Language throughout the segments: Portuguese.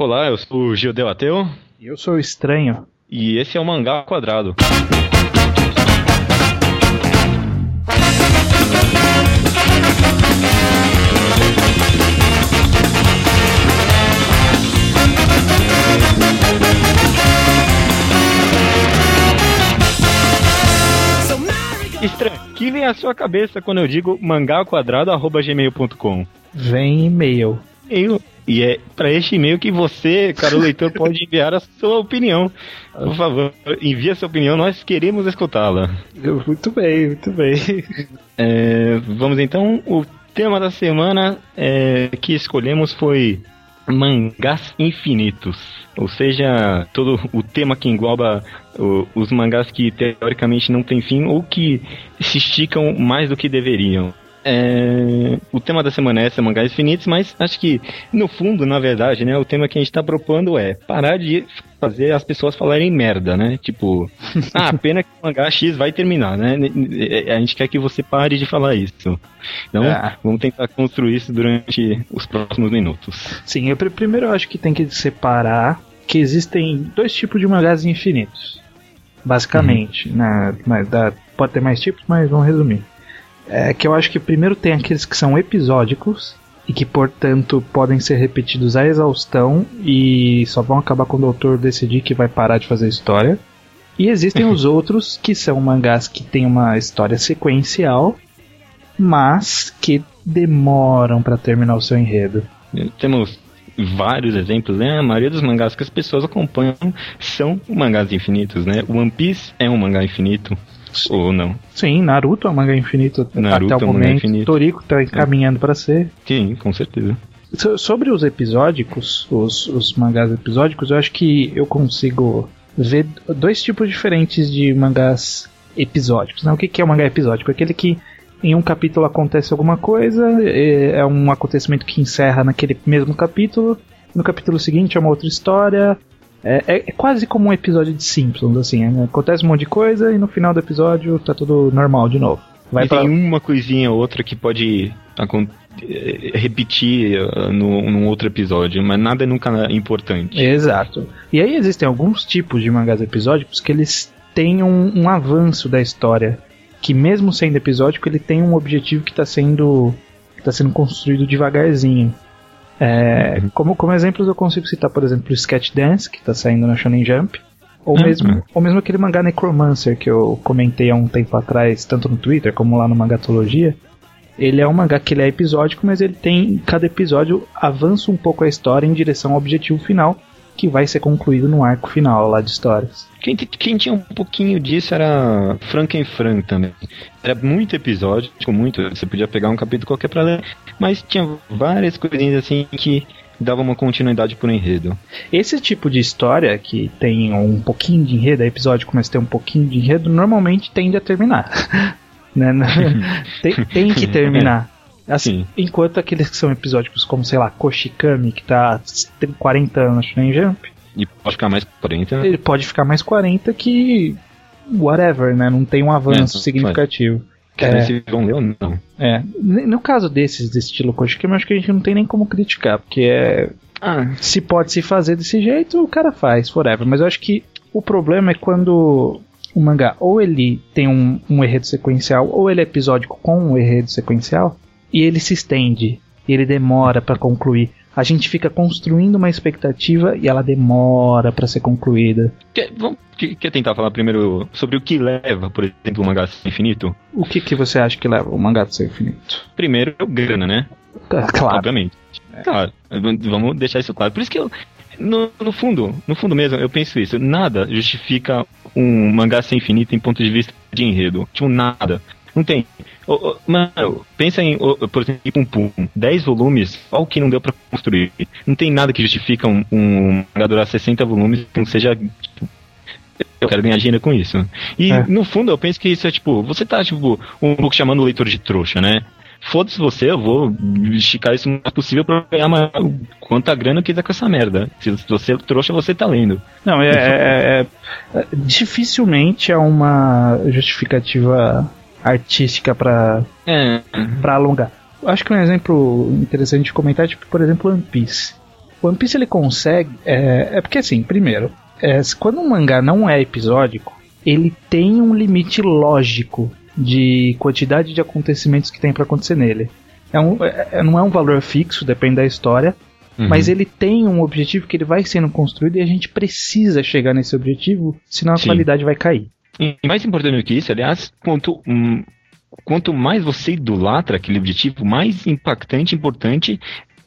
Olá, eu sou o Gildeu Ateu. E eu sou o Estranho. E esse é o Mangá Quadrado. Estranho, o que vem à sua cabeça quando eu digo mangaquadrado.gmail.com? Vem e-mail. E-mail. E é para este e-mail que você, caro leitor, pode enviar a sua opinião. Por favor, envie a sua opinião, nós queremos escutá-la. Muito bem, muito bem. É, vamos então, o tema da semana é, que escolhemos foi mangás infinitos. Ou seja, todo o tema que engloba o, os mangás que teoricamente não têm fim ou que se esticam mais do que deveriam. É, o tema da semana é essa, mangás infinitos, mas acho que, no fundo, na verdade, né, o tema que a gente tá propondo é parar de fazer as pessoas falarem merda, né? Tipo, ah, pena que o mangá X vai terminar, né? A gente quer que você pare de falar isso. Então, é. vamos tentar construir isso durante os próximos minutos. Sim, eu primeiro eu acho que tem que separar que existem dois tipos de mangás infinitos. Basicamente, uhum. né? Pode ter mais tipos, mas vamos resumir. É que eu acho que primeiro tem aqueles que são episódicos e que, portanto, podem ser repetidos à exaustão e só vão acabar quando o autor decidir que vai parar de fazer história. E existem os outros que são mangás que têm uma história sequencial, mas que demoram para terminar o seu enredo. Temos vários exemplos, né? A maioria dos mangás que as pessoas acompanham são mangás infinitos, né? One Piece é um mangá infinito. Ou não? Sim, Naruto é um mangá infinito Naruto até o é um momento. Infinito. Toriko está encaminhando é. para ser. Sim, com certeza. So, sobre os episódicos, os, os mangás episódicos, eu acho que eu consigo ver dois tipos diferentes de mangás episódicos. Né? O que, que é um mangá episódico? Aquele que em um capítulo acontece alguma coisa, é, é um acontecimento que encerra naquele mesmo capítulo, no capítulo seguinte é uma outra história, é, é, é, quase como um episódio de Simpsons, assim. Né? Acontece um monte de coisa e no final do episódio tá tudo normal de novo. Vai e pra... tem uma coisinha ou outra que pode é, repetir uh, no, num outro episódio, mas nada é nunca importante. Exato. E aí existem alguns tipos de mangás episódicos que eles têm um, um avanço da história. Que mesmo sendo episódico, ele tem um objetivo que está sendo, que tá sendo construído devagarzinho. É, uhum. como, como exemplos eu consigo citar, por exemplo, o Sketch Dance, que está saindo na Shonen Jump, ou, uhum. mesmo, ou mesmo aquele mangá Necromancer que eu comentei há um tempo atrás, tanto no Twitter como lá no Mangatologia. Ele é um mangá que ele é episódico, mas ele tem. Cada episódio avança um pouco a história em direção ao objetivo final, que vai ser concluído no arco final lá de histórias. Quem, quem tinha um pouquinho disso era Frankenfran também. Era muito episódio, tipo, muito. Você podia pegar um capítulo qualquer pra ler, mas tinha várias coisinhas assim que dava uma continuidade pro enredo. Esse tipo de história que tem um pouquinho de enredo, é episódio começa a ter um pouquinho de enredo, normalmente tende a terminar. né? tem, tem que terminar. Assim, enquanto aqueles que são episódicos como, sei lá, Koshikami, que tá tem 40 anos no Shonen Jump. E pode ficar mais 40. Ele pode ficar mais 40 que. whatever, né? Não tem um avanço é, significativo. Quer é, se vão ler ou não. É. No caso desses, desse estilo Koshikami, acho que a gente não tem nem como criticar, porque é. Ah, se pode se fazer desse jeito, o cara faz, whatever. Mas eu acho que o problema é quando o mangá ou ele tem um, um enredo sequencial, ou ele é episódico com um enredo sequencial, e ele se estende, e ele demora para concluir. A gente fica construindo uma expectativa e ela demora para ser concluída. Quer, vamos, quer tentar falar primeiro sobre o que leva, por exemplo, o mangá ser infinito? O que, que você acha que leva o mangá ser infinito? Primeiro, grana, né? Claro. Obviamente. É. Claro, vamos deixar isso claro. Por isso que eu, no, no, fundo, no fundo mesmo, eu penso isso. Nada justifica um mangá ser infinito em ponto de vista de enredo. Tipo, nada. Não tem. Mano, pensa em, por exemplo, Pum Pum. 10 volumes, olha o que não deu pra construir. Não tem nada que justifica um, um durar 60 volumes que não seja. Tipo, eu quero ganhar dinheiro com isso. E é. no fundo eu penso que isso é tipo, você tá tipo um pouco chamando o leitor de trouxa, né? Foda-se você, eu vou esticar isso o mais possível pra ganhar uma, quanta grana eu quiser com essa merda. Se você é trouxa, você tá lendo. Não, é, é, é, é dificilmente é uma justificativa artística para é. para alongar. Acho que um exemplo interessante de comentar é, tipo, por exemplo, One Piece. O One Piece ele consegue. É, é porque assim, primeiro, é, quando um mangá não é episódico, ele tem um limite lógico de quantidade de acontecimentos que tem para acontecer nele. É um, é, é, não é um valor fixo, depende da história, uhum. mas ele tem um objetivo que ele vai sendo construído e a gente precisa chegar nesse objetivo, senão a Sim. qualidade vai cair. E mais importante do que isso, aliás, quanto, hum, quanto mais você idolatra aquele objetivo, mais impactante e importante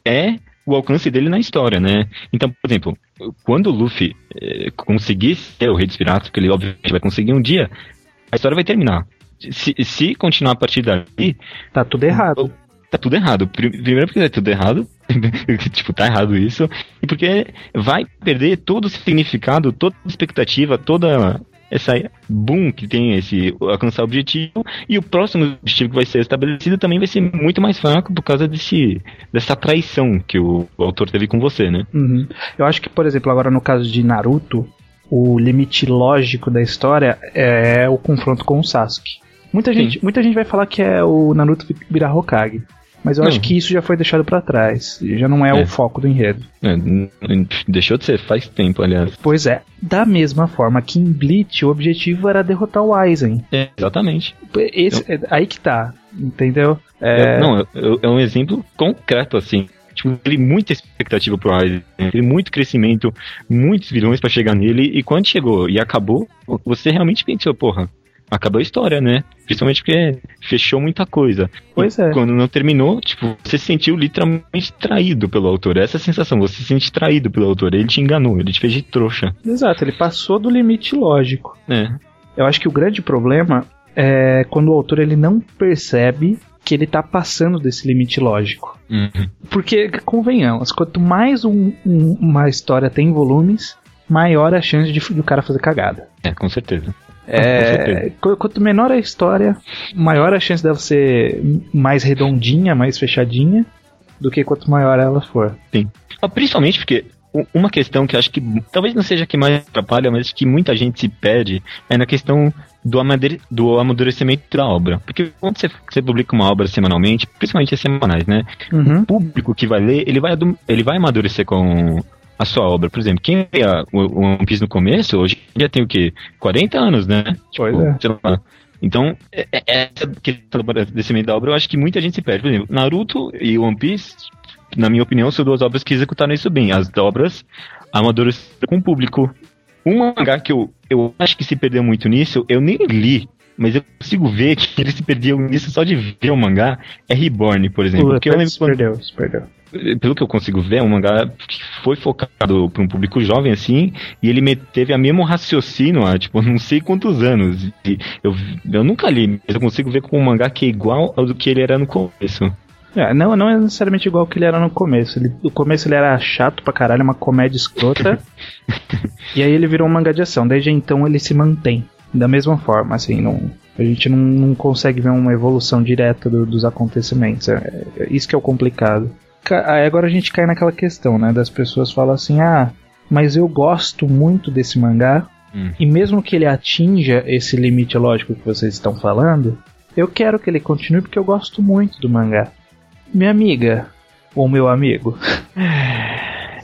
é o alcance dele na história, né? Então, por exemplo, quando o Luffy eh, conseguir ser o Rei dos Piratas, que ele obviamente vai conseguir um dia, a história vai terminar. Se, se continuar a partir dali. Tá tudo errado. Tá tudo errado. Primeiro porque tá tudo errado. tipo, tá errado isso. E porque vai perder todo o significado, toda a expectativa, toda essa boom que tem esse alcançar o objetivo e o próximo objetivo que vai ser estabelecido também vai ser muito mais fraco por causa desse dessa traição que o, o autor teve com você, né? Uhum. Eu acho que, por exemplo, agora no caso de Naruto, o limite lógico da história é o confronto com o Sasuke. Muita gente, muita gente vai falar que é o Naruto virar Hokage. Mas eu não. acho que isso já foi deixado para trás. Já não é, é, o foco do enredo. É, deixou de ser faz tempo, aliás. Pois é. Da mesma forma que em Bleach o objetivo era derrotar o Aizen. É, exatamente. Esse, eu... é, aí que tá. Entendeu? É... não, é um exemplo concreto, assim. Tipo, ele muita expectativa pro Aizen, ele muito crescimento, muitos vilões para chegar nele, e quando chegou e acabou, você realmente pensou, porra, acabou a história, né? Principalmente porque fechou muita coisa. Pois é. Quando não terminou, tipo, você se sentiu literalmente traído pelo autor. Essa é a sensação, você se sente traído pelo autor. Ele te enganou, ele te fez de trouxa. Exato, ele passou do limite lógico. É. Eu acho que o grande problema é quando o autor ele não percebe que ele tá passando desse limite lógico. Uhum. Porque, convenhamos, quanto mais um, um, uma história tem volumes, maior a chance de, de o cara fazer cagada. É, com certeza. É, quanto menor a história, maior a chance dela ser mais redondinha, mais fechadinha, do que quanto maior ela for. Sim. Ah, principalmente porque uma questão que acho que talvez não seja a que mais atrapalha, mas que muita gente se perde é na questão do, do amadurecimento da obra. Porque quando você, você, publica uma obra semanalmente, principalmente as semanais, né? Uhum. O público que vai ler, ele vai, ele vai amadurecer com, a sua obra. Por exemplo, quem lê o One Piece no começo, hoje já tem o quê? 40 anos, né? Pois tipo, é. Então, é, é, essa questão desse meio da obra, eu acho que muita gente se perde. Por exemplo, Naruto e One Piece, na minha opinião, são duas obras que executaram isso bem. As obras amadureceram com o público. Um mangá que eu, eu acho que se perdeu muito nisso, eu nem li, mas eu consigo ver que ele se perdeu nisso só de ver o mangá, é Reborn, por exemplo. Pô, porque eu lembro se perdeu, se perdeu pelo que eu consigo ver, é um mangá que foi focado para um público jovem assim, e ele me, teve a mesmo raciocínio há, tipo, não sei quantos anos. Eu, eu nunca li, mas eu consigo ver como um mangá que é igual ao do que ele era no começo. É, não, não é necessariamente igual ao que ele era no começo. Ele, no começo ele era chato pra caralho, uma comédia escrota. e aí ele virou um mangá de ação. Desde então ele se mantém da mesma forma, assim, não, a gente não, não consegue ver uma evolução direta do, dos acontecimentos. É, é, isso que é o complicado. Aí agora a gente cai naquela questão, né? Das pessoas falam assim: ah, mas eu gosto muito desse mangá, hum. e mesmo que ele atinja esse limite lógico que vocês estão falando, eu quero que ele continue porque eu gosto muito do mangá. Minha amiga, ou meu amigo,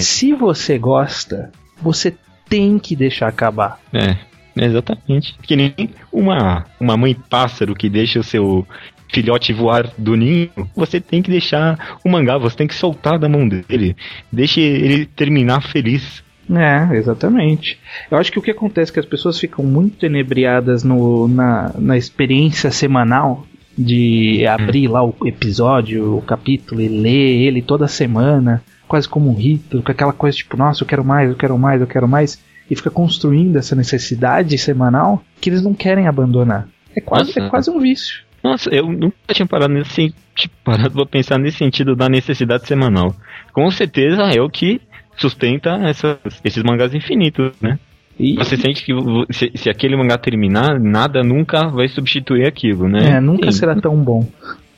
se você gosta, você tem que deixar acabar. É. Exatamente. Que nem uma, uma mãe pássaro que deixa o seu filhote voar do ninho, você tem que deixar o mangá, você tem que soltar da mão dele. Deixe ele terminar feliz. É, exatamente. Eu acho que o que acontece é que as pessoas ficam muito enebriadas no, na, na experiência semanal de abrir hum. lá o episódio, o capítulo e ler ele toda semana, quase como um rito, com aquela coisa tipo, nossa, eu quero mais, eu quero mais, eu quero mais, e fica construindo essa necessidade semanal que eles não querem abandonar. É quase, é quase um vício. Nossa, eu nunca tinha parado nesse tipo, parado pra pensar nesse sentido da necessidade semanal. Com certeza é o que sustenta essa, esses mangás infinitos, né? E... Você sente que se, se, aquele mangá terminar, nada nunca vai substituir aquilo, né? É, nunca e... será tão bom.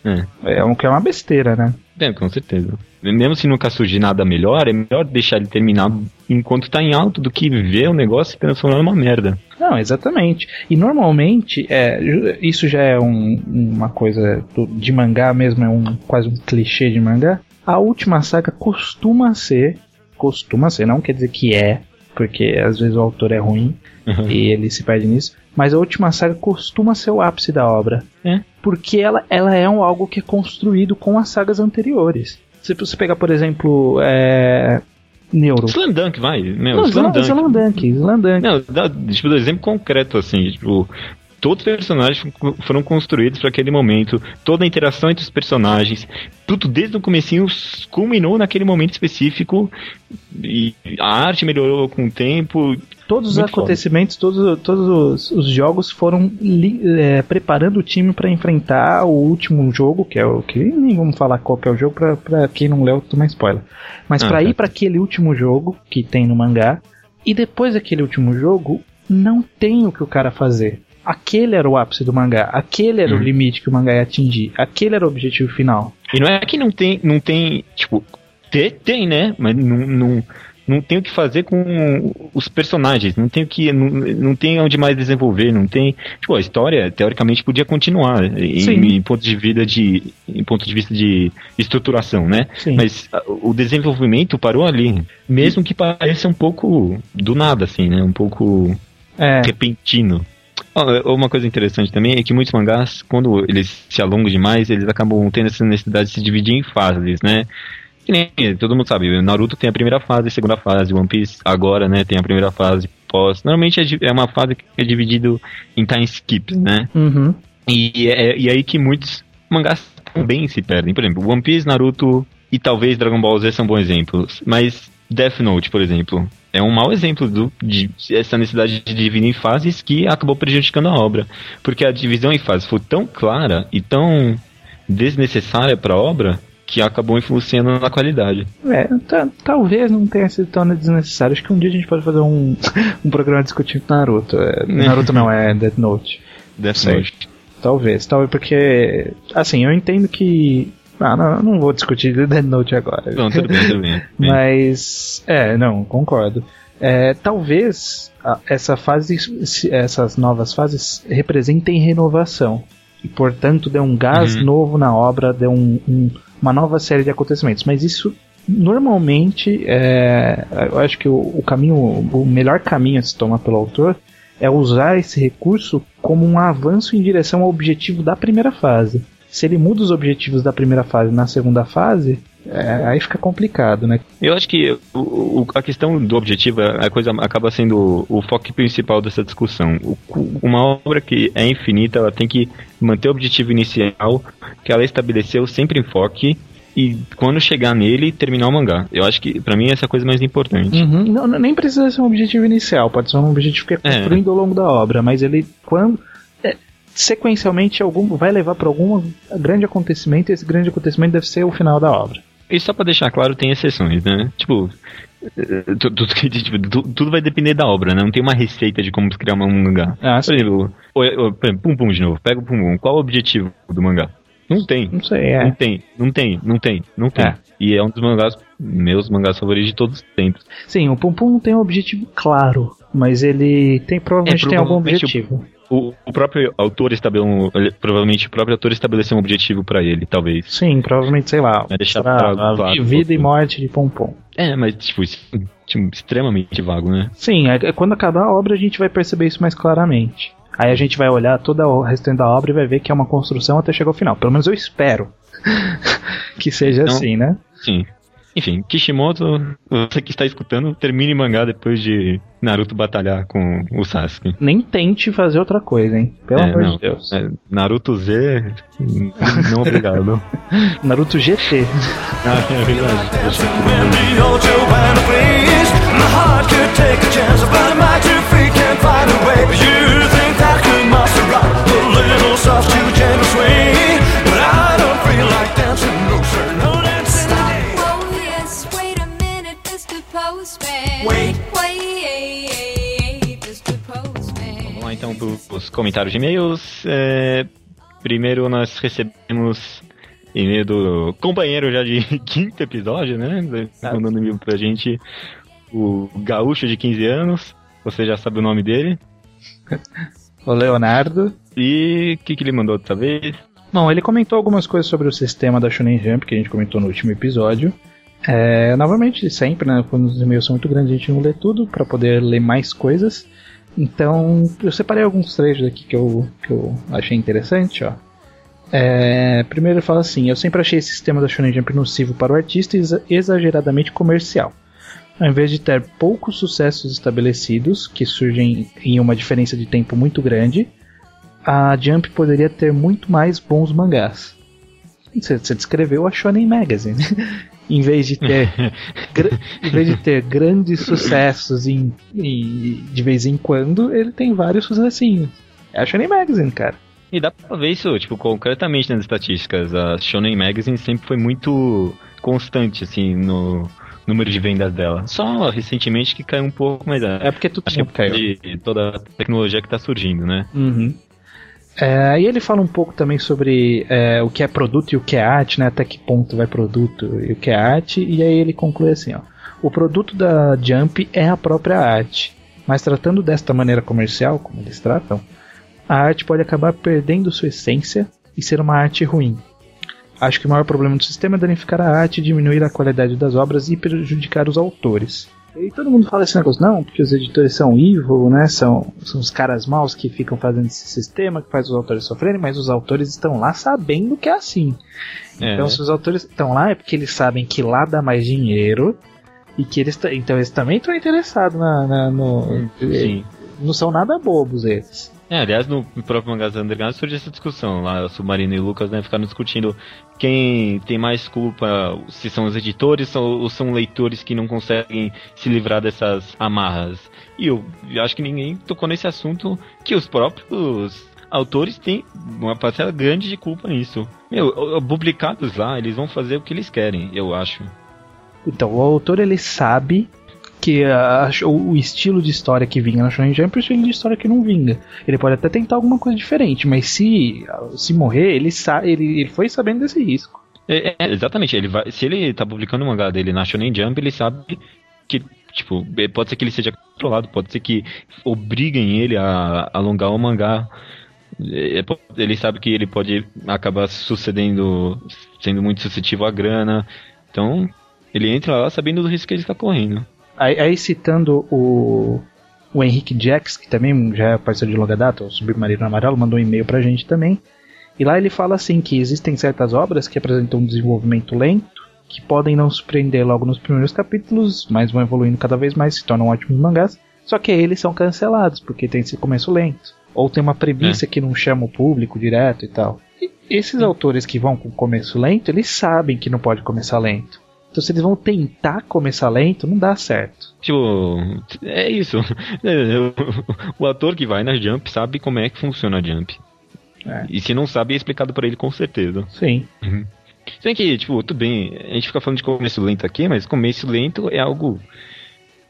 É. É um que é uma besteira, né? É, com certeza. Mesmo se nunca surgir nada melhor, é melhor deixar ele terminar enquanto tá em alto do que ver o negócio se transformar numa merda. Não, exatamente. E normalmente, é, isso já é um, uma coisa de mangá mesmo, é um quase um clichê de mangá. A última saga costuma ser, costuma ser, não quer dizer que é, porque às vezes o autor é ruim Uhum. e ele se perde nisso, mas a última saga costuma ser o ápice da obra. É. Porque ela, ela é um, algo que é construído com as sagas anteriores. Se você pegar, por exemplo, é, Neuro. Slandunk, vai. Meu, Não, Slandunk. Slandunk, Slandunk. Não, dá, tipo, do exemplo concreto, assim, tipo, todos os personagens fo- foram construídos para aquele momento, toda a interação entre os personagens, tudo desde o comecinho culminou naquele momento específico e a arte melhorou com o tempo. Todos os Muito acontecimentos, todos, todos os, os jogos foram li- é, preparando o time para enfrentar o último jogo, que é o que nem vamos falar qual que é o jogo pra, pra quem não leu tomar spoiler. Mas Ah, pra tá. ir pra aquele último jogo que tem no mangá e depois daquele último jogo não tem o que o cara fazer. Aquele era o ápice do mangá, aquele era o Uhum. limite que o mangá ia atingir, aquele era o objetivo final. E não é que não tem, não tem, tipo, tem, tem né? Mas não, não, não tem o que fazer com os personagens, não tem o que, não, não tem onde mais desenvolver, não tem, tipo, a história teoricamente podia continuar em, em ponto de vida de, em ponto de vista de estruturação, né? Sim. Mas o desenvolvimento parou ali, mesmo que pareça um pouco do nada, assim, né? Um pouco é, repentino. Uma coisa interessante também é que muitos mangás, quando eles se alongam demais, eles acabam tendo essa necessidade de se dividir em fases, né? Que nem todo mundo sabe, Naruto tem a primeira fase, a segunda fase, One Piece agora, né, tem a primeira fase pós. Normalmente é, é uma fase que é dividido em time skips, né? uhum. E é, e aí que muitos mangás também se perdem. Por exemplo, One Piece, Naruto e talvez Dragon Ball Z são bons exemplos. Mas Death Note, por exemplo, é um mau exemplo do, de essa necessidade de dividir em fases que acabou prejudicando a obra. Porque a divisão em fases foi tão clara e tão desnecessária para a obra que acabou influenciando na qualidade. É, ta- talvez não tenha sido tão desnecessário. Acho que um dia a gente pode fazer um, um programa discutindo Naruto. É, Naruto não, é Death Note. Death. Note. Talvez, talvez porque. Assim, eu entendo que. Ah, não, não vou discutir Death Note agora. Não, tudo bem, tudo bem. Mas. É, não, concordo. É, talvez essa fase, se- essas novas fases representem renovação. E, portanto, dê um gás Uhum. novo na obra, dê um- um- uma nova série de acontecimentos. Mas isso, normalmente, é, eu acho que o, o caminho, o melhor caminho a se tomar pelo autor é usar esse recurso como um avanço em direção ao objetivo da primeira fase. Se ele muda os objetivos da primeira fase na segunda fase, é, aí fica complicado, né? Eu acho que o- o- a questão do objetivo, a coisa acaba sendo o foco principal dessa discussão. O- uma obra que é infinita, ela tem que manter o objetivo inicial que ela estabeleceu sempre em foco e quando chegar nele, terminar o mangá. Eu acho que pra mim essa é a coisa mais importante. Uhum. Não, nem precisa ser um objetivo inicial, pode ser um objetivo que é É. construindo ao longo da obra, mas ele quando é, sequencialmente algum vai levar para algum grande acontecimento e esse grande acontecimento deve ser o final da obra. E só pra deixar claro, tem exceções, né? Tipo, eh, tu- tudo, tipo, tu- tudo vai depender da obra, né? Não tem uma receita de como criar um mangá. Ah, Por exemplo, o- o- por exemplo, Pum Pum de novo, pega o Pum Pum. Qual o objetivo do mangá? Não tem. Não sei, Não é. tem, não tem, não tem, não tem. É. E é um dos mangás, meus mangás favoritos de todos os tempos. Sim, o Pum Pum não tem um objetivo claro, mas ele tem provavelmente É, tem algum provavelmente objetivo. O, o próprio autor estabeleceu, ele- provavelmente o próprio autor estabeleceu um objetivo pra ele, talvez. Sim, provavelmente, sei lá, Vai deixar pra- pra- a claro, vida e pouco. morte de Pum. É, mas tipo, isso- tipo, extremamente vago, né? Sim, é, é quando acabar a obra a gente vai perceber isso mais claramente. Aí a gente vai olhar toda o restante da obra e vai ver que é uma construção até chegar ao final. Pelo menos eu espero que seja Então- assim, né? Sim. Enfim, Kishimoto, você que está escutando, termine mangá depois de Naruto batalhar com o Sasuke. Nem tente fazer outra coisa, hein? Pelo É, amor não. de Deus. É, Naruto Z, não obrigado. Naruto GT. ah, é verdade. Os comentários de e-mails. É, primeiro nós recebemos e-mail do companheiro já de quinto episódio, né? Mandando e-mail pra gente o gaúcho de 15 anos. Você já sabe o nome dele. O Leonardo. E o que, que ele mandou dessa vez? Bom, ele comentou algumas coisas sobre o sistema da Shonen Jump que a gente comentou no último episódio. É, novamente, sempre, né? Quando os e-mails são muito grandes, a gente não lê tudo para poder ler mais coisas. Então, eu separei alguns trechos aqui que eu, que eu achei interessante, ó. É, primeiro ele fala assim: Eu sempre achei esse sistema da Shonen Jump nocivo para o artista e exa- exageradamente comercial. Ao invés de ter poucos sucessos estabelecidos, que surgem em uma diferença de tempo muito grande, a Jump poderia ter muito mais bons mangás. Você descreveu a Shonen Magazine. em vez de ter em vez de ter grandes sucessos em, em- de vez em quando, ele tem vários sucessinhos. É a Shonen Magazine, cara. E dá pra ver isso, tipo, concretamente nas estatísticas. A Shonen Magazine sempre foi muito constante, assim, no número de vendas dela. Só recentemente que caiu um pouco, mas é. É porque tudo Acho que é caiu. de toda a tecnologia que tá surgindo, né? Uhum. É, e ele fala um pouco também sobre é, o que é produto e o que é arte, né? Até que ponto vai produto e o que é arte. E aí ele conclui assim, ó. O produto da Jump é a própria arte. Mas tratando desta maneira comercial, como eles tratam, a arte pode acabar perdendo sua essência e ser uma arte ruim. Acho que o maior problema do sistema é danificar a arte, diminuir a qualidade das obras e prejudicar os autores. E todo mundo fala esse negócio, não, porque os editores são evil, né? São, são os caras maus que ficam fazendo esse sistema que faz os autores sofrerem, mas os autores estão lá sabendo que é assim. É. Então, se os autores estão lá, é porque eles sabem que lá dá mais dinheiro e que eles, então eles também estão interessados na, na- no, Sim. não são nada bobos eles. É, aliás, no próprio Mangás Underground surge essa discussão. Lá, o Submarino e o Lucas né, ficaram discutindo quem tem mais culpa, se são os editores ou, ou são leitores que não conseguem se livrar dessas amarras. E eu acho que ninguém tocou nesse assunto que os próprios autores têm uma parcela grande de culpa nisso. Meu, publicados lá, eles vão fazer o que eles querem, eu acho. Então, o autor ele sabe que a- o, estilo de história que vinga na Shonen Jump é o estilo de história que não vinga. Ele pode até tentar alguma coisa diferente, mas se se morrer, ele sabe, ele, ele foi sabendo desse risco. É, é, exatamente, ele vai, se ele tá publicando o mangá dele na Shonen Jump, ele sabe que, tipo, é, pode ser que ele seja controlado, pode ser que obriguem ele a alongar o mangá. É, po- Ele sabe que ele pode acabar sucedendo, sendo muito suscetível à grana. Então, ele entra lá sabendo do risco que ele está correndo. Aí, aí citando o, o Henrique Jax, que também já é parceiro de longa data, o Submarino Amarelo, mandou um e-mail pra gente também. E lá ele fala assim que existem certas obras que apresentam um desenvolvimento lento, que podem não surpreender logo nos primeiros capítulos, mas vão evoluindo cada vez mais, se tornam ótimos mangás. Só que eles são cancelados, porque tem esse começo lento. Ou tem uma premissa que não chama o público direto e tal. E esses autores que vão com começo lento, eles sabem que não pode começar lento. Então se eles vão tentar começar lento, não dá certo. Tipo, é isso. É, o- ator que vai na Jump sabe como é que funciona a Jump. É. E se não sabe, é explicado pra ele com certeza. Sim. Se bem que, tipo, tudo bem, a gente fica falando de começo lento aqui, mas começo lento é algo.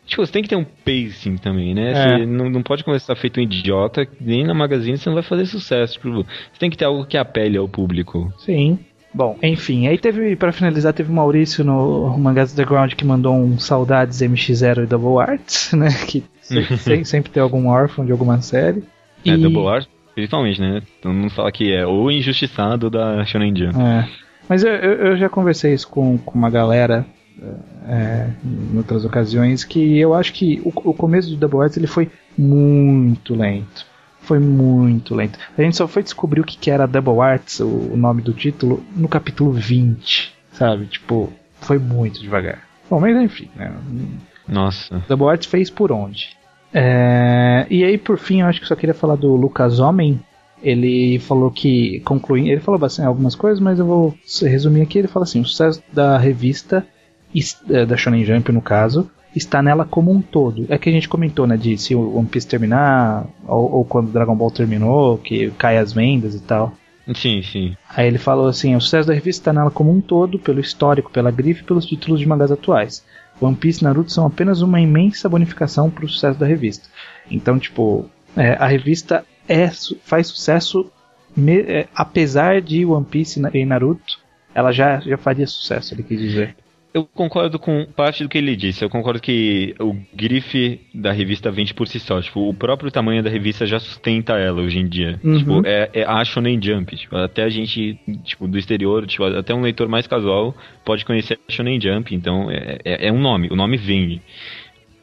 Tipo, você tem que ter um pacing também, né? É. Você não, não pode começar feito um idiota, nem na magazine você não vai fazer sucesso. Tipo, você tem que ter algo que apele ao público. Sim. Bom, enfim, aí teve, pra finalizar, teve o Maurício no Mangás Underground que mandou um Saudades MX0 e Double Arts, né? Que se- se- sempre tem algum órfão de alguma série. É, E- Double R, principalmente, né? Todo mundo fala que é o injustiçado da Shonen Jump. É. Mas eu, eu, eu já conversei isso com, com uma galera é, em outras ocasiões que eu acho que o, o começo de Double Arts ele foi muito lento. Foi muito lento. A gente só foi descobrir o que, que era Double Arts, o, nome do título, no capítulo 20, sabe? Tipo, foi muito devagar. Bom, mas enfim, né? Nossa. Double Arts fez por onde? É, e aí, por fim, eu acho que só queria falar do Lucas Homem. Ele falou que, concluindo, ele falou bastante algumas coisas, mas eu vou resumir aqui. Ele fala assim: o sucesso da revista, is- eh, da Shonen Jump no caso, está nela como um todo. É que a gente comentou, né, de se o One Piece terminar, ou, ou quando Dragon Ball terminou, que cai as vendas e tal. Sim, sim. Aí ele falou assim: o sucesso da revista está nela como um todo, pelo histórico, pela grife e pelos títulos de mangás atuais. One Piece e Naruto são apenas uma imensa bonificação para o sucesso da revista. Então, tipo, é, a revista é, faz sucesso, me- é, apesar de One Piece e e Naruto, ela já, já faria sucesso, ele quis dizer. Eu concordo com parte do que ele disse. Eu concordo que o grife da revista vende por si só. Tipo, o próprio tamanho da revista já sustenta ela hoje em dia. Uhum. Tipo, é, é a Shonen Jump. Tipo, até a gente, tipo, do exterior, tipo, até um leitor mais casual pode conhecer a Shonen Jump. Então, é, é, é um nome. O nome vende.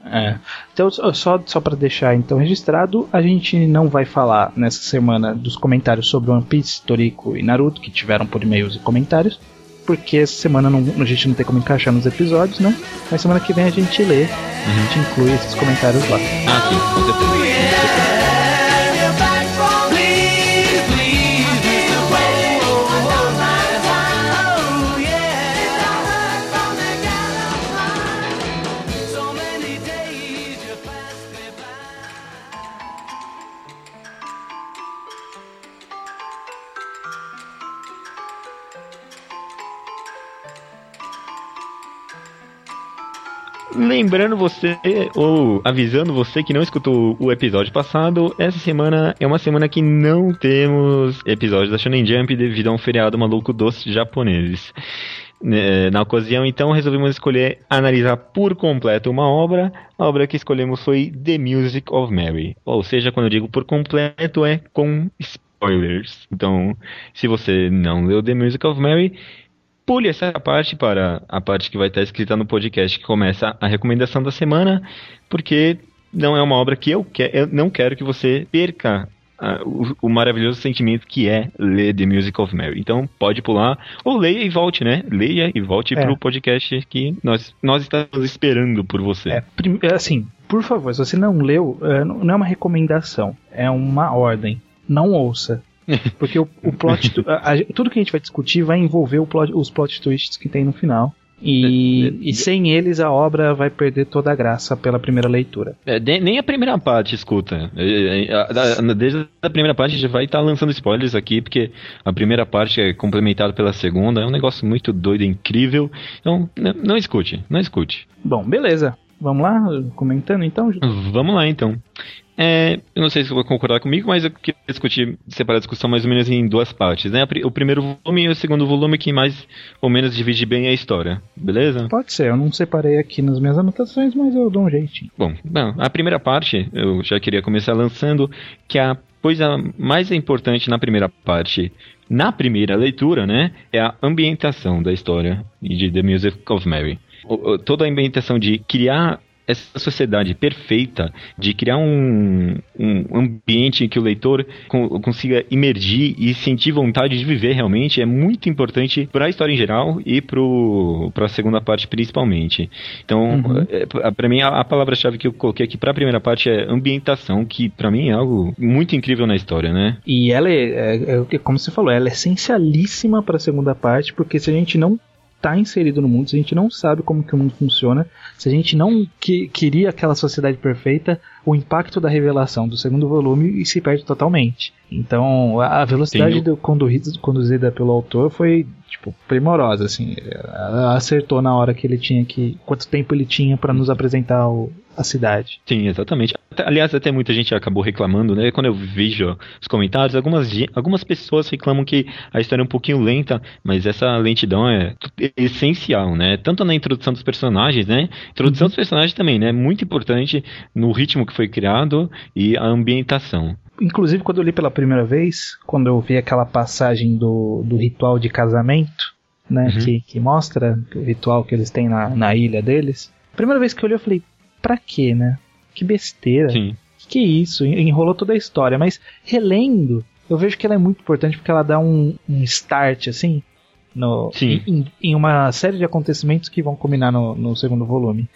É. Então, só, só, para deixar então registrado, a gente não vai falar nessa semana dos comentários sobre One Piece, Toriko e Naruto, que tiveram por e-mails e comentários, porque essa semana não- a gente não tem como encaixar nos episódios, né? Mas semana que vem a gente lê, a gente inclui esses comentários lá. Ah, sim, com certeza. Lembrando você, ou avisando você que não escutou o episódio passado, essa semana é uma semana que não temos episódio da Shonen Jump devido a um feriado maluco dos japoneses. Né, Na ocasião, então, resolvemos escolher analisar por completo uma obra. A obra que escolhemos foi The Music of Mary. Ou seja, quando eu digo por completo, é com spoilers. Então, se você não leu The Music of Mary, pule essa parte para a parte que vai estar escrita no podcast que começa a recomendação da semana, porque não é uma obra que eu, que, eu não quero que você perca ah, o, o maravilhoso sentimento que é ler The Music of Mary. Então pode pular, ou leia e volte, né? Leia e volte É. para o podcast que nós, nós estamos esperando por você. É, é assim, por favor, se você não leu, não não é uma recomendação, é uma ordem. Não ouça. Porque o, o plot. a- a- tudo que a gente vai discutir vai envolver plot- os plot twists que tem no final. E, e sem eles a obra vai perder toda a graça pela primeira leitura. É, nem a primeira parte, escuta. É, é, Desde a primeira parte a gente vai estar lançando spoilers aqui, porque a primeira parte é complementada pela segunda. É um negócio muito doido, incrível. Então, n- não escute, não escute. Bom, beleza. Vamos lá, comentando então? Vamos lá, então. É, eu não sei se você vai concordar comigo, mas eu queria discutir, separar a discussão mais ou menos em duas partes. Né? O primeiro volume e o segundo volume que mais ou menos divide bem a história, beleza? Pode ser, eu não separei aqui nas minhas anotações, mas eu dou um jeitinho. Bom, bom, a primeira parte eu já queria começar lançando que a coisa mais importante na primeira parte, na primeira leitura, né, é a ambientação da história e de The Music of Mary. Toda a ambientação de criar essa sociedade perfeita, de criar um, um ambiente em que o leitor co- consiga imergir e sentir vontade de viver realmente é muito importante para a história em geral e para a segunda parte principalmente. Então, Uhum. é, pra- pra mim, a, a palavra-chave que eu coloquei aqui pra primeira parte é ambientação, que pra mim é algo muito incrível na história, né? E ela é, é- é, como você falou, ela é essencialíssima para a segunda parte, porque se a gente não tá inserido no mundo, se a gente não sabe como que o mundo funciona, se a gente não que, queria aquela sociedade perfeita, o impacto da revelação do segundo volume se perde totalmente. Então, a, velocidade do, conduzi- conduzida pelo autor foi tipo primorosa, assim, ela acertou na hora que ele tinha que, quanto tempo ele tinha para nos apresentar o- a cidade. Sim, exatamente. Aliás, até muita gente acabou reclamando, né? Quando eu vejo os comentários, algumas, algumas pessoas reclamam que a história é um pouquinho lenta, mas essa lentidão é essencial, né? Tanto na introdução dos personagens, né? Introdução dos personagens também, né? Muito importante no ritmo que foi criado e a ambientação. Inclusive, quando eu li pela primeira vez, quando eu vi aquela passagem do, do ritual de casamento, né, Uhum. que, que mostra o ritual que eles têm na, na ilha deles, primeira vez que eu li, eu falei, pra quê, né? Que besteira. Sim. Que, que isso? En- Enrolou toda a história. Mas relendo, eu vejo que ela é muito importante porque ela dá um, um start, assim, no, Sim. Em, em uma série de acontecimentos que vão combinar no, no segundo volume.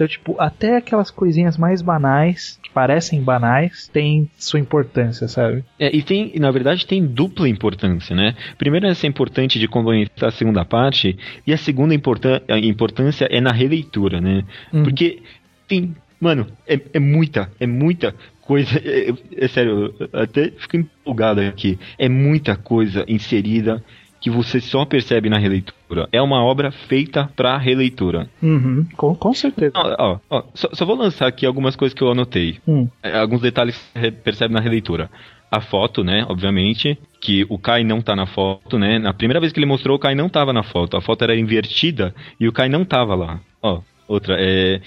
Então, tipo, até aquelas coisinhas mais banais, que parecem banais, têm sua importância, sabe? É, e tem, na verdade, tem dupla importância, né? Primeiro, essa é importante de complementar a segunda parte, e a segunda importan a importância é na releitura, né? Uhum. Porque tem. Mano, é, é muita, é muita coisa. É, é sério, eu até fico empolgado aqui. É muita coisa inserida que você só percebe na releitura. É uma obra feita pra releitura. Uhum, com, com certeza. Ó, ó, ó, só, só vou lançar aqui algumas coisas que eu anotei. Hum, É, alguns detalhes que você percebe na releitura. a foto, né? Obviamente. Que o Kai não tá na foto, né? Na primeira vez que ele mostrou, o Kai não tava na foto. A foto era invertida e o Kai não tava lá. Ó, outra. É,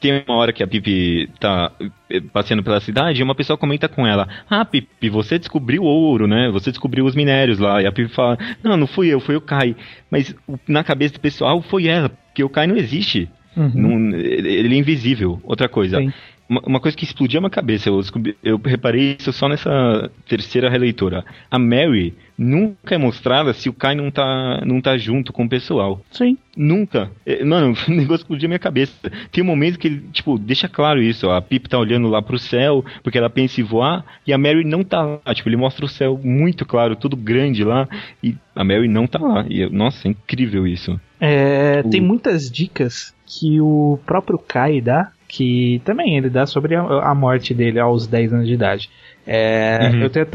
tem uma hora que a Pipi tá eh, passeando pela cidade e uma pessoa comenta com ela: Ah, Pipi, você descobriu ouro, né? Você descobriu os minérios lá. E a Pipi fala: Não, não fui eu, foi o Kai. Mas na cabeça do pessoal foi ela, porque o Kai não existe. Uhum. Ele ele é invisível. Outra coisa. Sim. Uma, uma coisa que explodiu a minha cabeça, eu, eu reparei isso só nessa terceira releitura. A Mary nunca é mostrada se o Kai não tá, não tá junto com o pessoal. Sim. Nunca. É, Mano, o negócio explodiu a minha cabeça. Tem um momento que ele, tipo, deixa claro isso. ó. A Pip tá olhando lá pro céu, porque ela pensa em voar, e a Mary não tá lá. Tipo, ele mostra o céu muito claro, tudo grande lá, e a Mary não tá lá. E, nossa, é incrível isso. É, O- Tem muitas dicas que o próprio Kai dá, que também ele dá sobre a, a morte dele aos 10 anos de idade. É, Uhum. Eu até,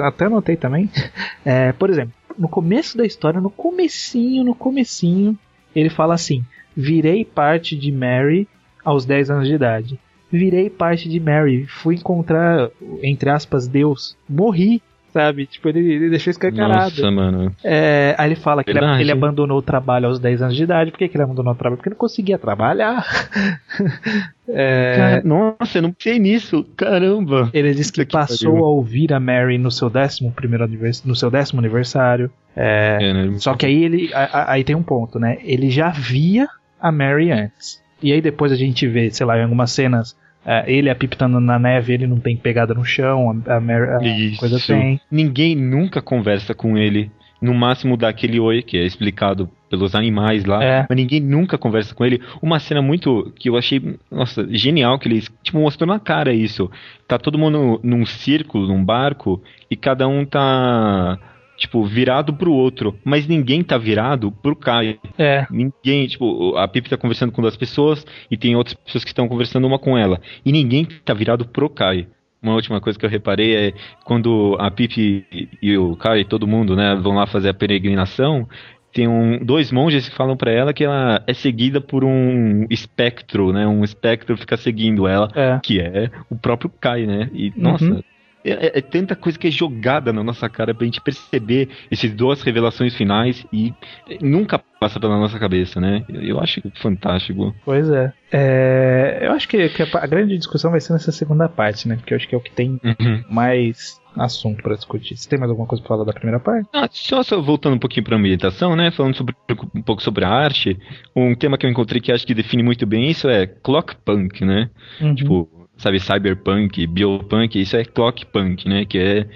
até anotei também. É, por exemplo, no começo da história, no comecinho, no comecinho, ele fala assim: virei parte de Mary aos 10 anos de idade. Virei parte de Mary, fui encontrar, entre aspas, Deus, morri, sabe? Tipo, ele, ele deixou escancarado. Nossa, mano. É, aí ele fala que ele, ele abandonou o trabalho aos 10 anos de idade. Por que, que ele abandonou o trabalho? Porque ele não conseguia trabalhar. É, Cara, nossa, eu não pensei nisso. Caramba. ele disse que que passou pariu. a ouvir a Mary no seu décimo primeiro anivers- no seu décimo aniversário. É, É, né? só que aí ele aí tem um ponto, né? Ele já via a Mary antes. E aí depois a gente vê, sei lá, em algumas cenas, é, ele apitando na neve, ele não tem pegada no chão, a, a Mary a Isso. coisa tem. Ninguém nunca conversa com ele. No máximo dá aquele oi, que é explicado pelos animais lá. É. Mas ninguém nunca conversa com ele. Uma cena muito que eu achei, nossa, genial, que eles, tipo, mostrou na cara isso. Tá todo mundo num círculo, num barco, e cada um tá, tipo, virado pro outro. Mas ninguém tá virado pro Kai. É, Ninguém, tipo, a Pip tá conversando com duas pessoas e tem outras pessoas que estão conversando uma com ela. E ninguém tá virado pro Kai. Uma última coisa que eu reparei é quando a Pip e o Kai, todo mundo, né, vão lá fazer a peregrinação, tem um, dois monges que falam pra ela que ela é seguida por um espectro, né? Um espectro fica seguindo ela, é. que é o próprio Kai, né? E, Uhum. nossa, é, é- é tanta coisa que é jogada na nossa cara pra gente perceber essas duas revelações finais e nunca passa pela nossa cabeça, né? Eu, acho fantástico. Pois é. É, eu acho que, que a, grande discussão vai ser nessa segunda parte, né? Porque eu acho que é o que tem mais assunto pra discutir. Você tem mais alguma coisa pra falar da primeira parte? Ah, só, só voltando um pouquinho pra meditação, né? Falando sobre, um pouco sobre a arte, um tema que eu encontrei que acho que define muito bem isso é clock punk, né? Uhum. Tipo, sabe, cyberpunk, biopunk, isso é clock punk, né? Que é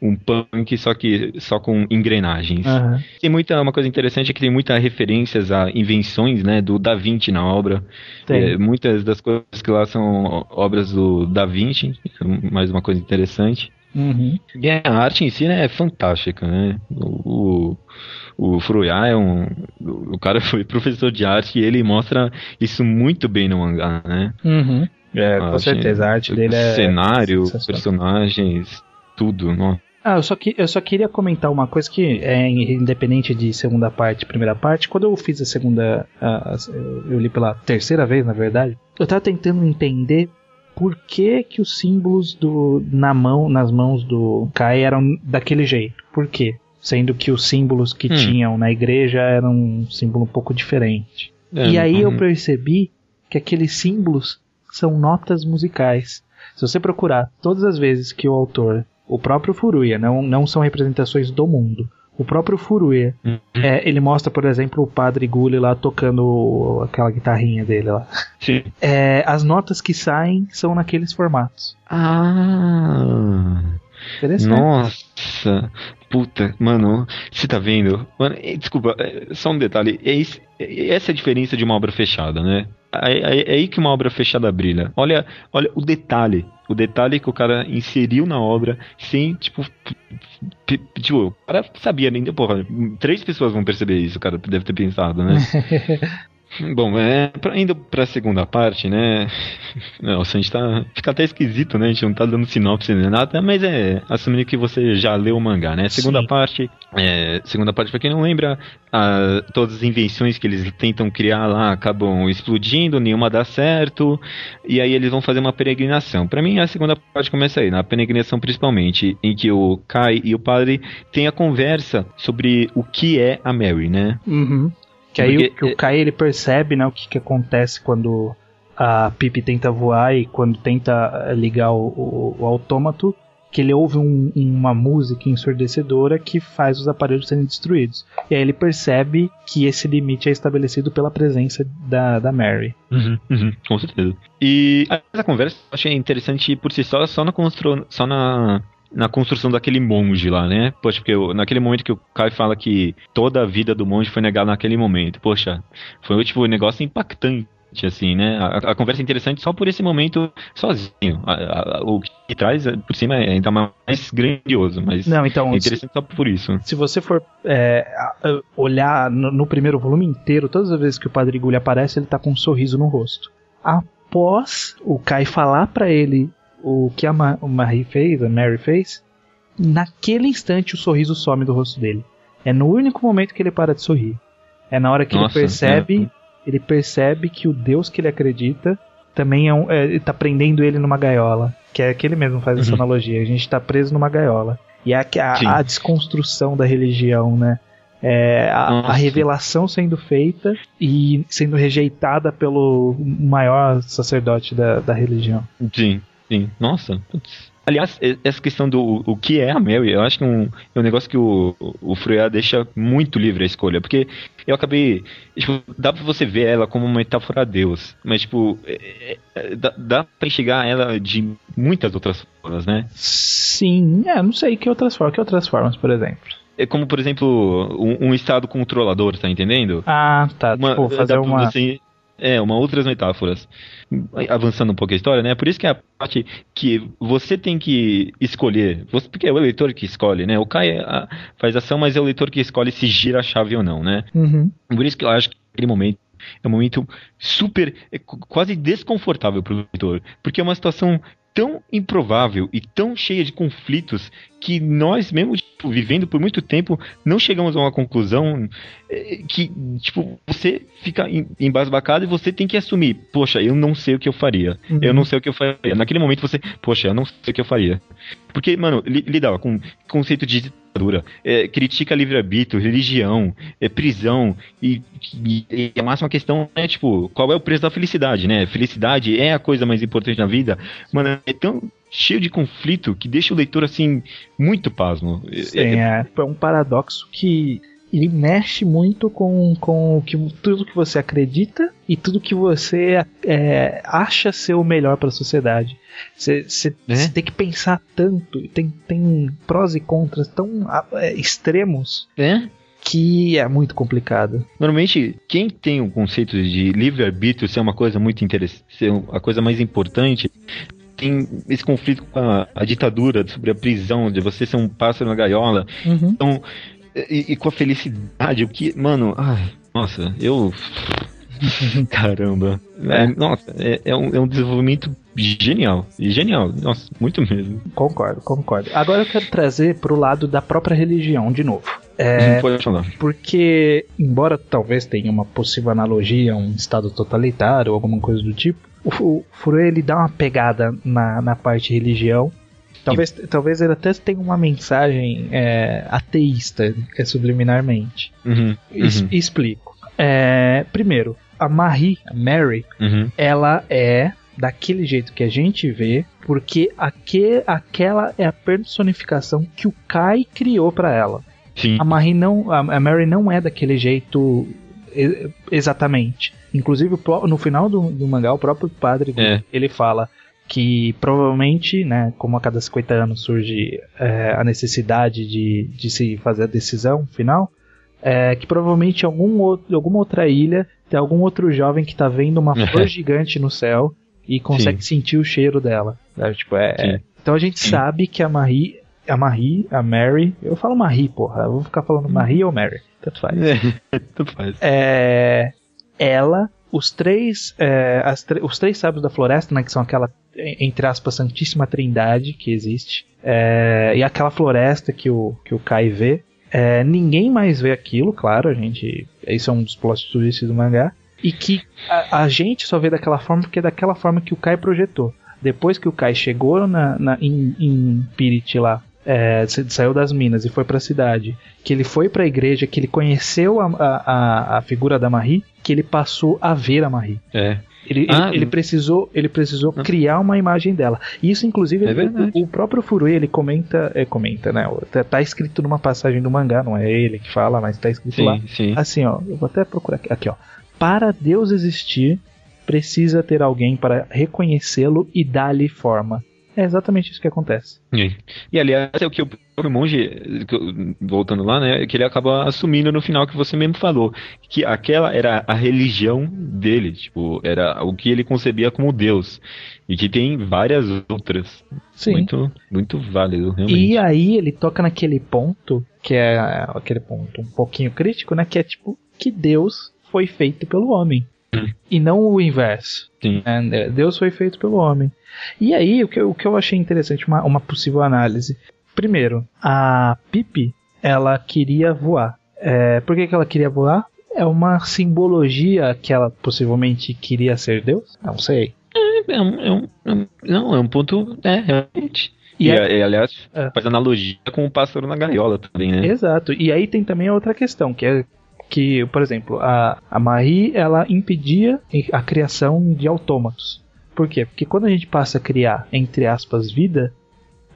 um punk só que só com engrenagens. Aham. Tem muita uma coisa interessante é que tem muitas referências a invenções, né, do Da Vinci na obra. É, muitas das coisas que lá são obras do Da Vinci, mais uma coisa interessante. Uhum. E a arte em si né, é fantástica, né? O, o, o Furuya é um. O cara foi professor de arte e ele mostra isso muito bem no mangá, né? Uhum. É, com certeza. A arte dele é. Cenário, personagens, tudo. Nossa. Ah, eu só, que, eu só queria comentar uma coisa que é independente de segunda parte e primeira parte. Quando eu fiz a segunda. a- a- eu li pela terceira vez, na verdade. Eu tava tentando entender por que, que os símbolos do, na mão, nas mãos do Kai eram daquele jeito. Por quê? Sendo que os símbolos que Hum. tinham na igreja eram um símbolo um pouco diferente. É, E aí eu uhum. percebi que aqueles símbolos são notas musicais. Se você procurar todas as vezes que o autor, o próprio Furuya, não, não são representações do mundo, o próprio Furuya, Uhum. é, ele mostra, por exemplo, o Padre Gulli lá tocando aquela guitarrinha dele lá. Sim. É, as notas que saem são naqueles formatos. Ah. Interessante. Nossa, puta, mano, você tá vendo? Mano, desculpa, eh, só um detalhe. É é- essa é a diferença de uma obra fechada, né? É, aí que uma obra fechada brilha. Olha, olha o detalhe. O detalhe que o cara inseriu na obra sem, tipo. Tipo, o cara sabia nem. Porra, três pessoas vão perceber isso, o cara deve ter pensado, né? Bom, é, pra, indo pra segunda parte, né? Nossa, a gente tá. Fica até esquisito, né? A gente não tá dando sinopse nem nada, mas é. Assumindo que você já leu o mangá, né? Segunda Sim. parte. É, segunda parte, pra quem não lembra, a- todas as invenções que eles tentam criar lá acabam explodindo, nenhuma dá certo, e aí eles vão fazer uma peregrinação. Pra mim, a segunda parte começa aí, na peregrinação principalmente, em que o Kai e o padre têm a conversa sobre o que é a Mary, né? Uhum. Que aí Porque- o, que o Kai ele percebe né, o que, que acontece quando a Pipi tenta voar e quando tenta eh, ligar o, o, o autômato, que ele ouve um- uma música ensurdecedora que faz os aparelhos serem destruídos. E aí ele percebe que esse limite é estabelecido pela presença da, da Mary. Uhum, uhum, com certeza. E essa conversa eu achei interessante por si só, só na, constru... só na, na construção daquele monge lá, né? Poxa, porque eu- naquele momento que o Kai fala que toda a vida do monge foi negada naquele momento. Poxa, foi tipo um negócio impactante. Assim, né? A, a conversa é interessante só por esse momento sozinho. A- a- o que traz eh, por cima é ainda mais grandioso, mas Não, então, é interessante só por isso. se você for é, olhar no, no primeiro volume inteiro, todas as vezes que o Padre Gulli aparece, ele tá com um sorriso no rosto. Após o Kai falar pra ele o que a, Ma Marie fez, a Mary fez, naquele instante o sorriso some do rosto dele. É no único momento que ele para de sorrir. É na hora que Nossa, ele percebe, é. ele percebe que o Deus que ele acredita também é um, é, tá prendendo ele numa gaiola. Que é que ele mesmo faz essa Uhum. analogia. A gente tá preso numa gaiola. E é a, a, a desconstrução da religião, né? É, a, a revelação sendo feita e sendo rejeitada pelo maior sacerdote da, da religião. Sim, sim. Nossa. putz. Aliás, essa questão do o que é a Mary, eu acho que é um, é um negócio que o, o Freire deixa muito livre a escolha. Porque eu acabei. Tipo, dá pra você ver ela como uma metáfora a Deus. Mas, tipo, é- é- dá, dá pra enxergar ela de muitas outras formas, né? Sim, é, não sei que outras formas, que outras formas, por exemplo. É como, por exemplo, um, um estado controlador, tá entendendo? Ah, tá, Uma- tipo, fazer uma você- é, uma outras metáforas. Avançando um pouco a história, né? Por isso que é a parte que você tem que escolher. Você, porque é o eleitor que escolhe, né? O Kai é a- faz ação, mas é o eleitor que escolhe se gira a chave ou não, né? Uhum. Por isso que eu acho que aquele momento é um momento super, é qu- quase desconfortável pro leitor. Porque é uma situação tão improvável e tão cheia de conflitos que nós, mesmo tipo, vivendo por muito tempo, não chegamos a uma conclusão eh, que, tipo, você fica em- embasbacado e você tem que assumir, poxa, eu não sei o que eu faria. Uhum. Eu não sei o que eu faria. Naquele momento você, poxa, eu não sei o que eu faria. Porque, mano, li- lidava com conceito de ditadura, eh, critica livre-arbítrio, religião, eh, prisão, e, e- e a máxima questão é, tipo, qual é o preço da felicidade, né? Felicidade é a coisa mais importante na vida. Mano, é tão cheio de conflito que deixa o leitor, assim, muito pasmo. É- Sim, é- é, é um paradoxo que ele mexe muito com, com o que, tudo que você acredita e tudo que você é, acha ser o melhor para a sociedade. Você É. tem que pensar tanto, tem, tem prós e contras tão é, extremos é? que é muito complicado. Normalmente, quem tem o conceito de livre-arbítrio ser uma coisa muito interessante, ser a coisa mais importante, tem esse conflito com a, a ditadura, sobre a prisão, de você ser um pássaro na gaiola, Uhum. então, e, e com a felicidade, o que, mano, ai, nossa, eu. Caramba. É, nossa, é, é um, é um desenvolvimento genial. Genial, nossa, muito mesmo. Concordo, concordo. Agora eu quero trazer pro lado da própria religião de novo. É. Porque, embora talvez tenha uma possível analogia a um estado totalitário ou alguma coisa do tipo, o, o Furue ele dá uma pegada na, na parte religião. Talvez, talvez ele até tenha uma mensagem é, ateísta, é, subliminarmente. Uhum, Es- uhum, Explico. É, primeiro, a Marie, a Mary, uhum. ela é daquele jeito que a gente vê, porque aque, aquela é a personificação que o Kai criou pra ela. Sim. A Marie não, a Mary não é daquele jeito e- exatamente. Inclusive no final do, do mangá o próprio padre É. ele fala que provavelmente, né, como a cada 50 anos surge é, a necessidade de, de se fazer a decisão final, é, que provavelmente algum outro, alguma outra ilha tem algum outro jovem que tá vendo uma flor gigante no céu e consegue sentir o cheiro dela. né? Tipo, é, Sim. é- então a gente Sim. sabe que a Marie, a Marie, a Mary, eu falo Marie, porra, eu vou ficar falando Marie ou Mary, tanto faz. Tanto faz. É, ela, os três, é, as os três sábios da floresta, né, que são aquela, entre aspas, santíssima trindade que existe, é, e aquela floresta que o, que o Kai vê, é, ninguém mais vê aquilo, claro, a gente, isso é um dos plot twists do mangá, e que a, a gente só vê daquela forma porque é daquela forma que o Kai projetou. Depois que o Kai chegou na, na- em, em Pirit lá, é, sa- saiu das minas e foi pra cidade, que ele foi pra igreja, que ele conheceu a, a, a- a figura da Marie, que ele passou a ver a Marie. É. Ele, Ah, ele, ele precisou, ele precisou Ah. criar uma imagem dela. Isso, inclusive, É ele- o, o próprio Furui, ele comenta, é, comenta, né? Tá, tá escrito numa passagem do mangá, não é ele que fala, mas tá escrito lá. Sim, sim. Assim, ó, eu vou até procurar aqui, aqui, ó. Para Deus existir, precisa ter alguém para reconhecê-lo e dar-lhe forma. É exatamente isso que acontece. E, e, aliás, é o que o próprio monge, voltando lá, né, que ele acaba assumindo no final que você mesmo falou, que aquela era a religião dele, tipo, era o que ele concebia como Deus, e que tem várias outras. Sim. Muito, muito válido, realmente. E aí ele toca naquele ponto, que é aquele ponto um pouquinho crítico, né? Que é tipo, que Deus foi feito pelo homem. E não o inverso. Sim. né? Deus foi feito pelo homem. E aí, o que, eu- o que eu achei interessante, uma, uma possível análise. Primeiro, a Pipi, ela queria voar. É, por que, que ela queria voar? É uma simbologia que ela possivelmente queria ser Deus? Não sei. É é um- é um- não, é um ponto, é, realmente. E E, é- é- aliás, É. faz analogia com o pássaro na gaiola também, né? Exato. E aí tem também a outra questão, que é que, por exemplo, a, a Marie, ela impedia a criação de autômatos. Por quê? Porque quando a gente passa a criar, entre aspas, vida,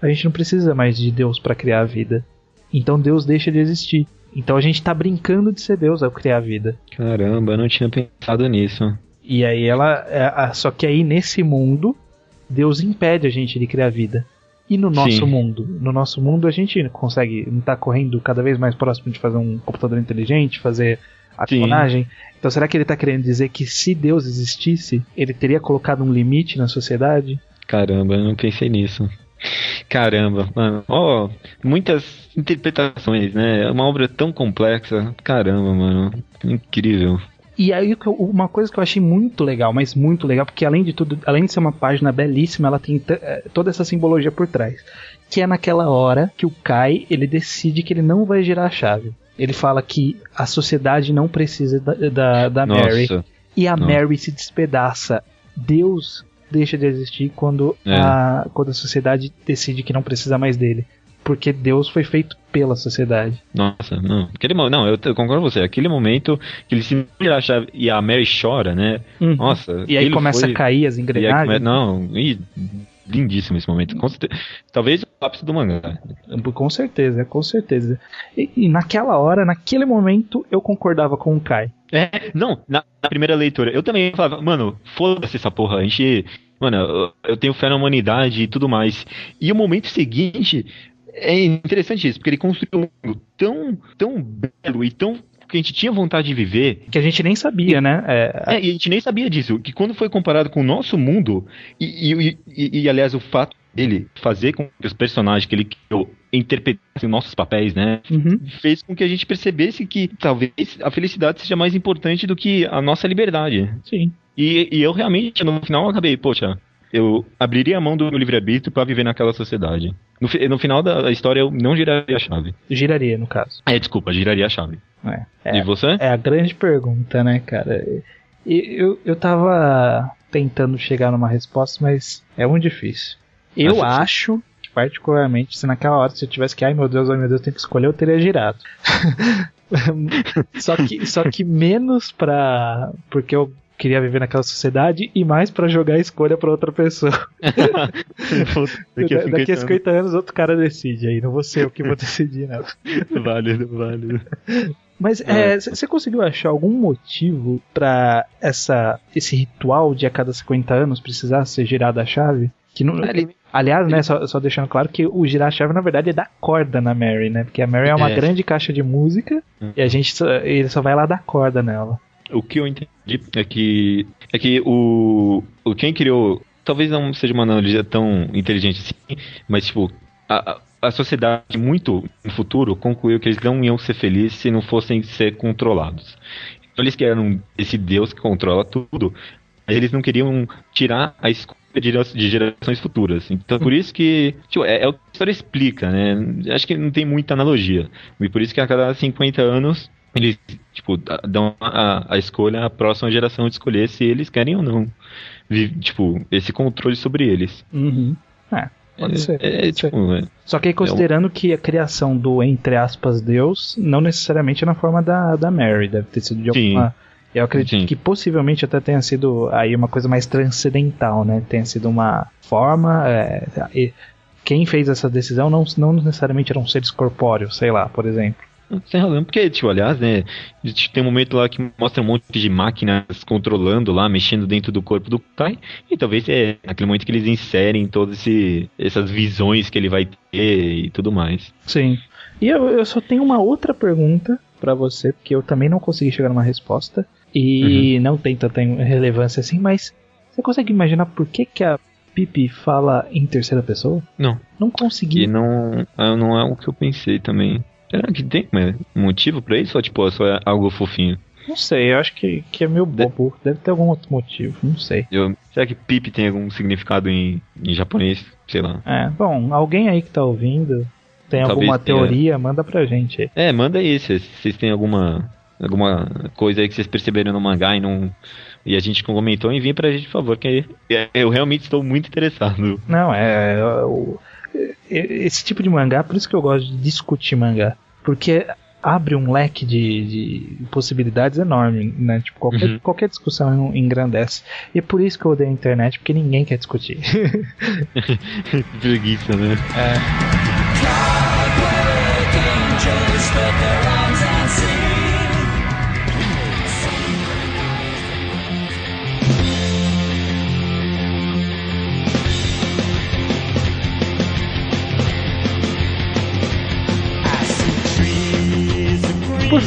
a gente não precisa mais de Deus para criar a vida. Então Deus deixa de existir. Então a gente tá brincando de ser Deus ao criar a vida. Caramba, eu não tinha pensado nisso. E aí ela. é, só que aí nesse mundo, Deus impede a gente de criar vida. E no nosso Sim. mundo? No nosso mundo a gente consegue. Não tá correndo cada vez mais próximo de fazer um computador inteligente, fazer a clonagem. Então será que ele tá querendo dizer que se Deus existisse, ele teria colocado um limite na sociedade? Caramba, eu não pensei nisso. Caramba, mano. Ó, muitas interpretações, né? É uma obra tão complexa. Caramba, mano. Incrível. E aí uma coisa que eu achei muito legal, mas muito legal, porque além de tudo, além de ser uma página belíssima, ela tem eh, toda essa simbologia por trás. Que é naquela hora que o Kai, ele decide que ele não vai girar a chave. Ele fala que a sociedade não precisa da, da, da Mary. E a Nossa. Mary se despedaça. Deus deixa de existir quando, É. a, quando a sociedade decide que não precisa mais dele. Porque Deus foi feito pela sociedade. Nossa, não. Aquele, não, eu, concordo com você. Aquele momento que ele se vira a chave e a Mary chora, né? Uhum. Nossa. E aí começa foi- a cair as engrenagens. come- Não, e lindíssimo esse momento. Talvez o ápice do mangá. Com certeza, com certeza. E, e naquela hora, naquele momento, eu concordava com o Kai. É, não, na, na primeira leitura, eu também falava, mano, foda-se essa porra, a gente. Mano, eu tenho fé na humanidade e tudo mais. E o momento seguinte é interessante isso, porque ele construiu um mundo tão, tão belo e tão. que a gente tinha vontade de viver. Que a gente nem sabia, né? É, É, e a gente nem sabia disso. Que quando foi comparado com o nosso mundo, e, e, e- e, aliás, o fato dele fazer com que os personagens que ele criou interpretassem nossos papéis, né? uhum. fez com que a gente percebesse que talvez a felicidade seja mais importante do que a nossa liberdade. Sim. E, e eu realmente, no final, acabei, poxa, eu abriria a mão do meu livre-arbítrio pra viver naquela sociedade. No, no final da história, eu não giraria a chave. Giraria, no caso. É, desculpa, giraria a chave. É, E é, você? é a grande pergunta, né, cara? E Eu, eu tava tentando chegar numa resposta, mas é muito difícil. Eu você- acho, que, particularmente, se naquela hora se eu tivesse que, ai meu Deus, ai meu Deus, tenho que escolher, eu teria girado. só, que, só que menos pra. Porque eu queria viver naquela sociedade e mais pra jogar a escolha pra outra pessoa. Daqui a Da- Daqui a 50 50 anos outro cara decide aí, não vou ser eu que vou decidir, não. anos. Válido, válido. Mas É. você conseguiu achar algum motivo pra essa esse ritual de a cada 50 anos precisar ser girada a chave? Que não, ele- aliás, né, só, só deixando claro que o girar a chave na verdade é dar corda na Mary, né? Porque a Mary é uma É. grande caixa de música Hum. e a gente só, ele só vai lá dar corda nela. O que eu entendi é que é que o, o quem criou talvez não seja uma analogia tão inteligente assim, mas tipo a, a- sociedade muito no futuro concluiu que eles não iam ser felizes se não fossem ser controlados. eles queriam esse Deus que controla tudo, mas eles não queriam tirar a escolha de gerações futuras. Então, por isso que. Tipo, é, é o que a história explica, né? Acho que não tem muita analogia. E por isso que a cada 50 anos. Eles, tipo, dão a, a escolha à próxima geração de escolher se eles querem ou não. Tipo, esse controle sobre eles. Uhum. É, pode é, ser. É, pode ser. tipo, Só que aí considerando que a criação do, entre aspas, Deus, não necessariamente é na forma da, da Mary, deve ter sido de Sim. alguma. Eu acredito Sim. que possivelmente até tenha sido aí uma coisa mais transcendental, né? Tenha sido uma forma. quem fez essa decisão não, não necessariamente eram seres corpóreos, sei lá, por exemplo. Sem razão, porque, tipo, aliás, né, tem um momento lá que mostra um monte de máquinas controlando lá, mexendo dentro do corpo do pai, e talvez é naquele momento que eles inserem todas essas visões que ele vai ter e tudo mais. Sim. E eu, eu só tenho uma outra pergunta pra você, porque eu também não consegui chegar numa resposta. E não tem tanta relevância assim, mas você consegue imaginar por que, que a Pipi fala em terceira pessoa? Não, Não e consegui. não, ah, não é o que eu pensei também. Será que tem né, motivo pra isso ou, tipo, só é algo fofinho? Não sei, eu acho que, que é meio bobo. Deve ter algum outro motivo, não sei. Eu, será que Pipi tem algum significado em, em japonês? Sei lá. É, bom, alguém aí que tá ouvindo tem Talvez alguma tenha. teoria, manda pra gente aí. É, manda aí se vocês têm alguma alguma coisa aí que vocês perceberam no mangá e não e a gente comentou, enviem pra gente, por favor, que eu realmente estou muito interessado. Não, é. é, o- é, esse tipo de mangá, por isso que eu gosto de discutir mangá. Porque abre um leque de, de possibilidades enorme, né? Tipo, qualquer, Uhum. qualquer discussão engrandece. E é por isso que eu odeio a internet, porque ninguém quer discutir. Preguiça, né? Por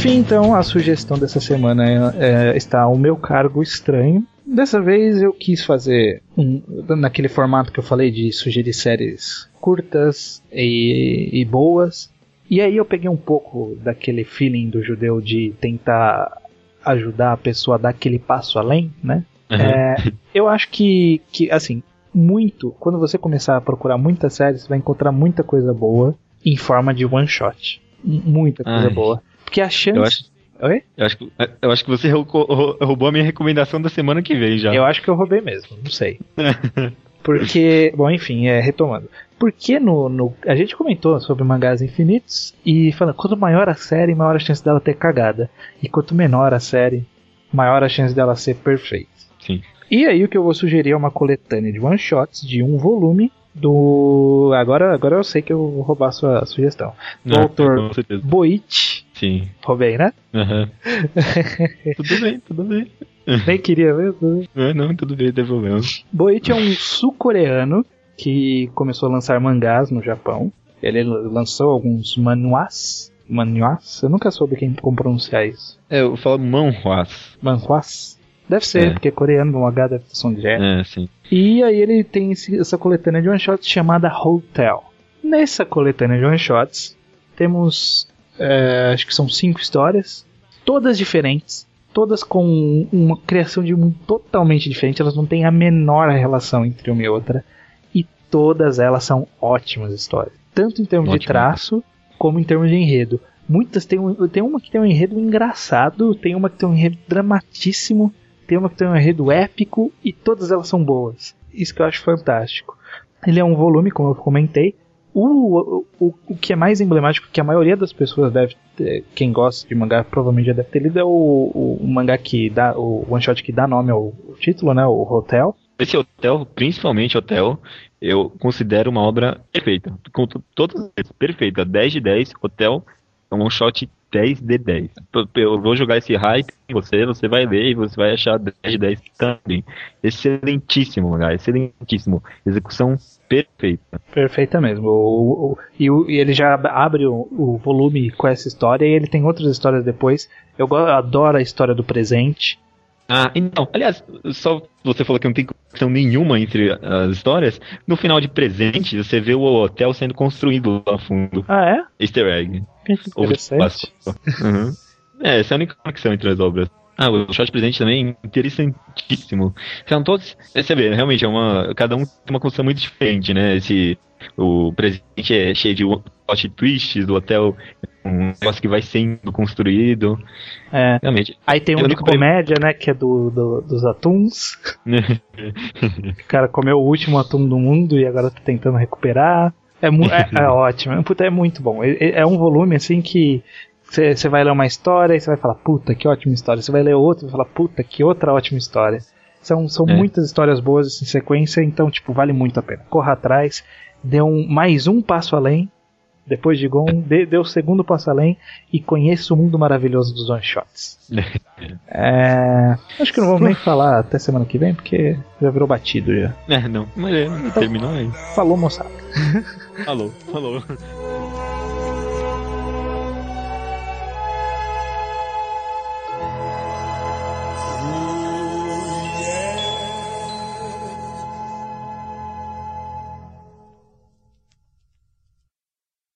fim, então, a sugestão dessa semana é, é, está o meu cargo estranho. Dessa vez eu quis fazer um, naquele formato que eu falei de sugerir séries curtas e, e boas. E aí eu peguei um pouco daquele feeling do judeu de tentar ajudar a pessoa a dar aquele passo além, né? É, eu acho que, que, assim, muito, quando você começar a procurar muitas séries, você vai encontrar muita coisa boa em forma de one shot. Muita coisa Ai. boa. Porque a chance. Eu acho, Oi? eu acho, que- eu acho que você roubou, rou- roubou a minha recomendação da semana que vem já. Eu acho que eu roubei mesmo, não sei. Porque, bom, enfim, é, retomando. Porque no, no- a gente comentou sobre mangás infinitos e falando, quanto maior a série, maior a chance dela ter cagada. E quanto menor a série, maior a chance dela ser perfeita. Sim. E aí o que eu vou sugerir é uma coletânea de one shots de um volume do. Agora, agora eu sei que eu vou roubar a sua sugestão. Do autor. Boichi. Sim. Roubei, né? Aham. tudo bem, tudo bem. Nem queria mesmo. É, não, tudo bem, não problema. Boichi é um sul-coreano que começou a lançar mangás no Japão. Ele lançou alguns manuás. Manuás? Eu nunca soube quem, como pronunciar isso. É, eu falo manhuas. Manhuás? Deve ser, É. porque coreano no H deve ter som de. É, sim. E aí ele tem essa coletânea de one shots chamada Hotel. Nessa coletânea de one shots temos, é, acho que são cinco histórias, todas diferentes, todas com uma criação de mundo totalmente diferente. Elas não têm a menor relação entre uma e outra e todas elas são ótimas histórias, tanto em termos de Ótimo. traço como em termos de enredo. Muitas tem, um- tem uma que tem um enredo engraçado, tem uma que tem um enredo dramatíssimo, tem uma que tem um enredo épico e todas elas são boas. Isso que eu acho fantástico. Ele é um volume, como eu comentei. O, o, o que é mais emblemático, que a maioria das pessoas deve ter, quem gosta de mangá provavelmente já deve ter lido, é o, o, o mangá que dá, o one shot que dá nome ao, título, né? O Hotel. Esse hotel, principalmente hotel, eu considero uma obra perfeita. Com to- todas as perfeita. 10 de 10, hotel é um shot 10 de 10. Eu- vou jogar esse hype em você, você vai ler e você vai achar 10 de 10 também. Excelentíssimo, lugar, excelentíssimo. Execução perfeita. Perfeita mesmo. O, o- e, o- e ele já ab- abre o, volume com essa história e ele tem outras histórias depois. Eu adoro a história do presente. Ah, então, aliás, só você falou que não tem conexão nenhuma entre as histórias. No final de presente, você vê o hotel sendo construído lá fundo. Ah, é? Easter egg. Interessante. Páscoa. Uhum. É, essa é a única conexão entre as obras. Ah, o shot presente também é interessantíssimo. São todos. Você vê, realmente, é uma. Cada um tem uma construção muito diferente, né? Esse. O presente é cheio de plot twists do hotel, um negócio que vai sendo construído. É. Realmente. Aí tem um de comédia, né? Que é do, do- dos atuns. O cara comeu o último atum do mundo e agora tá tentando recuperar. É, é, é ótimo. Puta, é muito bom. É, é- é um volume assim que você vai ler uma história e você vai falar, puta, que ótima história. Você vai ler outra e vai falar, puta, que outra ótima história. São, são É. muitas histórias boas em sequência, então, tipo, vale muito a pena. Corra atrás, dê um, mais um passo além. Depois de Gon, dê, dê o segundo passo além e conheça o mundo maravilhoso dos one shots. É, acho que não vamos nem falar até semana que vem, porque já virou batido já. É, não. Mas é, terminou aí. Falou, moçada. Falou, falou.